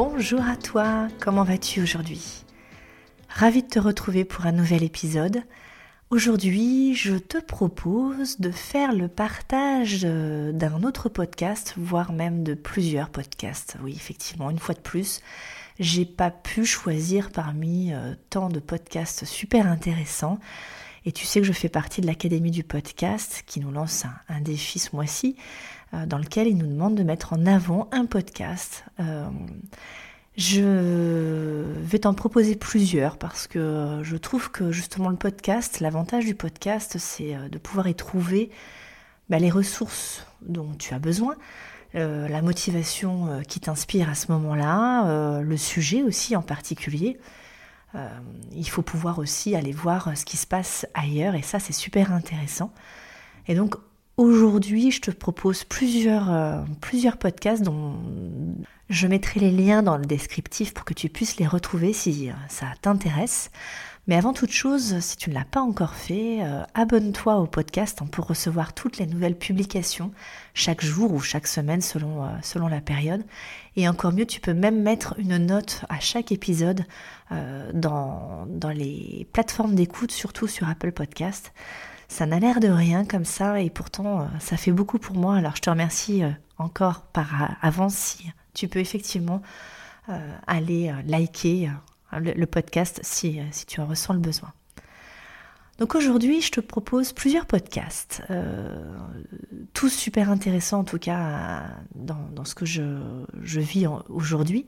Bonjour à toi, comment vas-tu aujourd'hui? Ravi de te retrouver pour un nouvel épisode. Aujourd'hui, je te propose de faire le partage euh, d'un autre podcast, voire même de plusieurs podcasts. Oui, effectivement, une fois de plus, j'ai pas pu choisir parmi euh, tant de podcasts super intéressants. Et tu sais que je fais partie de l'Académie du podcast qui nous lance un, défi ce mois-ci dans lequel il nous demande de mettre en avant un podcast. Je vais t'en proposer plusieurs parce que je trouve que justement le podcast, l'avantage du podcast, c'est euh, de pouvoir y trouver bah, les ressources dont tu as besoin, euh, la motivation euh, qui t'inspire à ce moment-là, le sujet aussi en particulier. il faut pouvoir aussi aller voir ce qui se passe ailleurs et ça c'est super intéressant. Et donc aujourd'hui je te propose plusieurs, plusieurs podcasts dont je mettrai les liens dans le descriptif pour que tu puisses les retrouver si euh, ça t'intéresse. Mais avant toute chose, si tu ne l'as pas encore fait, euh, abonne-toi au podcast pour recevoir toutes les nouvelles publications chaque jour ou chaque semaine selon, euh, selon la période. Et encore mieux, tu peux même mettre une note à chaque épisode dans, dans les plateformes d'écoute, surtout sur Apple Podcast. Ça n'a l'air de rien comme ça et pourtant ça fait beaucoup pour moi. Alors je te remercie encore par avance si tu peux effectivement euh, aller euh, liker euh, le, podcast si, si, tu en ressens le besoin. Donc aujourd'hui, je te propose plusieurs podcasts, tous super intéressants en tout cas dans, dans ce que je, je vis aujourd'hui.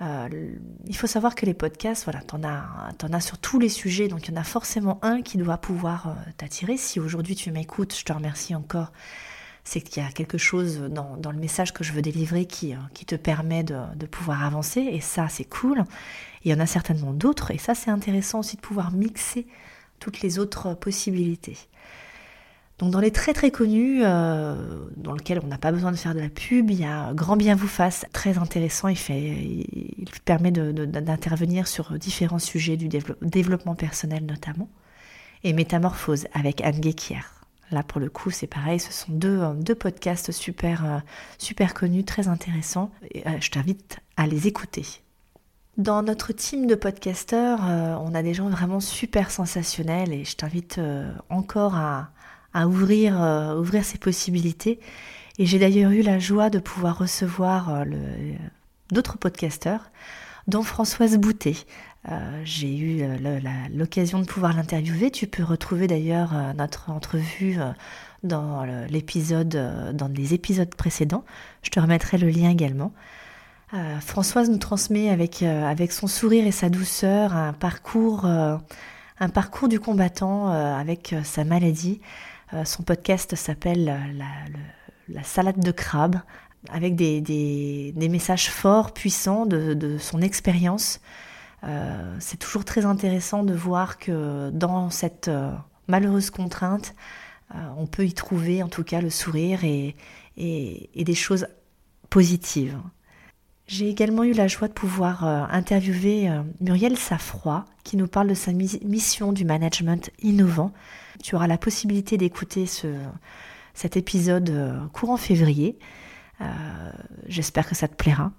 il faut savoir que les podcasts, voilà, t'en as, en as sur tous les sujets, donc il y en a forcément un qui doit pouvoir t'attirer. Si aujourd'hui tu m'écoutes, je te remercie encore c'est qu'il y a quelque chose dans, le message que je veux délivrer qui, euh, qui te permet de, pouvoir avancer, et ça c'est cool. il y en a certainement d'autres, et ça c'est intéressant aussi de pouvoir mixer toutes les autres possibilités. Donc dans les très très connus, euh, dans lesquels on n'a pas besoin de faire de la pub, il y a Grand Bien vous fasse, très intéressant, il, fait, il permet d'intervenir sur différents sujets du développement personnel notamment, et Métamorphose avec Anne Guéquier. Là, pour le coup, c'est pareil, ce sont deux, deux podcasts super, euh, super connus, très intéressants. Et, euh, je t'invite à les écouter. Dans notre team de podcasteurs, on a des gens vraiment super sensationnels et je t'invite encore à, ouvrir, ouvrir ces possibilités. Et j'ai d'ailleurs eu la joie de pouvoir recevoir d'autres podcasteurs, dont Françoise Boutet. Euh, j'ai eu euh, l'occasion de pouvoir l'interviewer. Tu peux retrouver d'ailleurs euh, notre entrevue dans l'épisode, dans les épisodes précédents. Je te remettrai le lien également. Françoise nous transmet avec, avec son sourire et sa douceur un parcours, parcours du combattant avec sa maladie. son podcast s'appelle la, salade de crabe, avec des, messages forts, puissants de, son expérience euh, c'est toujours très intéressant de voir que dans cette euh, malheureuse contrainte, euh, on peut y trouver en tout cas le sourire et, des choses positives. J'ai également eu la joie de pouvoir interviewer Muriel Safroy qui nous parle de sa mission du management innovant. Tu auras la possibilité d'écouter cet épisode courant février. Euh, j'espère que ça te plaira.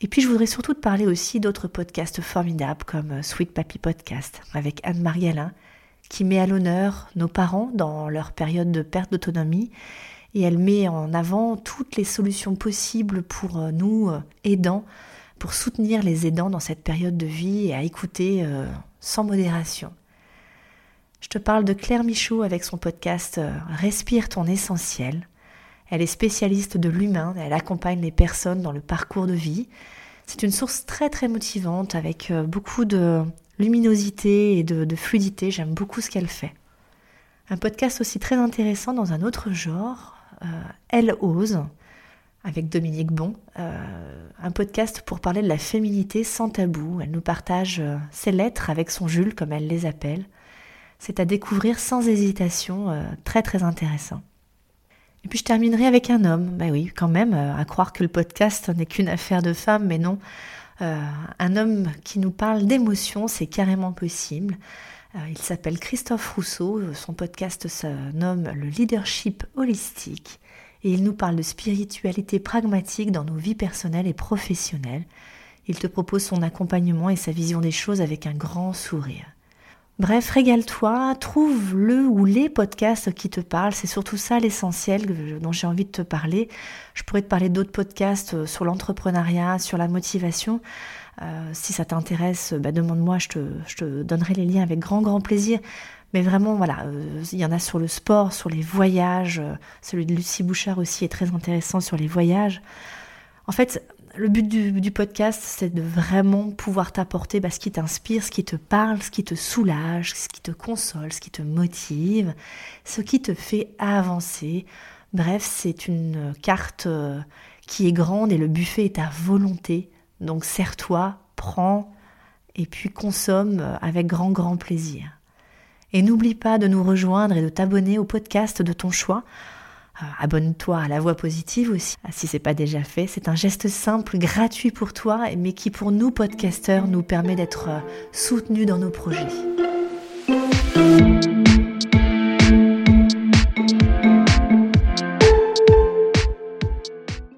Et puis je voudrais surtout te parler aussi d'autres podcasts formidables comme euh, Sweet Papi Podcast avec Anne-Marie Alain qui met à l'honneur nos parents dans leur période de perte d'autonomie et elle met en avant toutes les solutions possibles pour euh, nous aidants, pour soutenir les aidants dans cette période de vie et à écouter sans modération. Je te parle de Claire Michaud avec son podcast Respire ton essentiel elle est spécialiste de l'humain, elle accompagne les personnes dans le parcours de vie. C'est une source très très motivante avec euh, beaucoup de luminosité et de, fluidité. J'aime beaucoup ce qu'elle fait. Un podcast aussi très intéressant dans un autre genre, euh, Elle ose, avec Dominique Bon, euh, un podcast pour parler de la féminité sans tabou. Elle nous partage euh, ses lettres avec son Jules, comme elle les appelle. C'est à découvrir sans hésitation, euh, très très intéressant. Et puis je terminerai avec un homme. Ben oui, quand même, à croire que le podcast n'est qu'une affaire de femmes, mais non. un homme qui nous parle d'émotions, c'est carrément possible. Il s'appelle Christophe Rousseau. Son podcast se nomme Le leadership holistique et il nous parle de spiritualité pragmatique dans nos vies personnelles et professionnelles. Il te propose son accompagnement et sa vision des choses avec un grand sourire. Bref, régale-toi, trouve le ou les podcasts qui te parlent. C'est surtout ça l'essentiel dont j'ai envie de te parler. Je pourrais te parler d'autres podcasts euh, sur l'entrepreneuriat, sur la motivation. Euh, si ça t'intéresse, bah, demande-moi, je te, donnerai les liens avec grand grand plaisir. Mais vraiment, voilà, euh, il y en a sur le sport, sur les voyages. Euh, celui de Lucie Bouchard aussi est très intéressant sur les voyages. En fait, le but du, podcast, c'est de vraiment pouvoir t'apporter bah, ce qui t'inspire, ce qui te parle, ce qui te soulage, ce qui te console, ce qui te motive, ce qui te fait avancer. Bref, c'est une carte qui est grande et le buffet est à volonté. Donc serre-toi, prends et puis consomme avec grand grand plaisir. Et n'oublie pas de nous rejoindre et de t'abonner au podcast de ton choix. Euh, abonne-toi à la voix positive aussi, ah, si c'est pas déjà fait. C'est un geste simple, gratuit pour toi, mais qui pour nous podcasteurs nous permet d'être soutenus dans nos projets.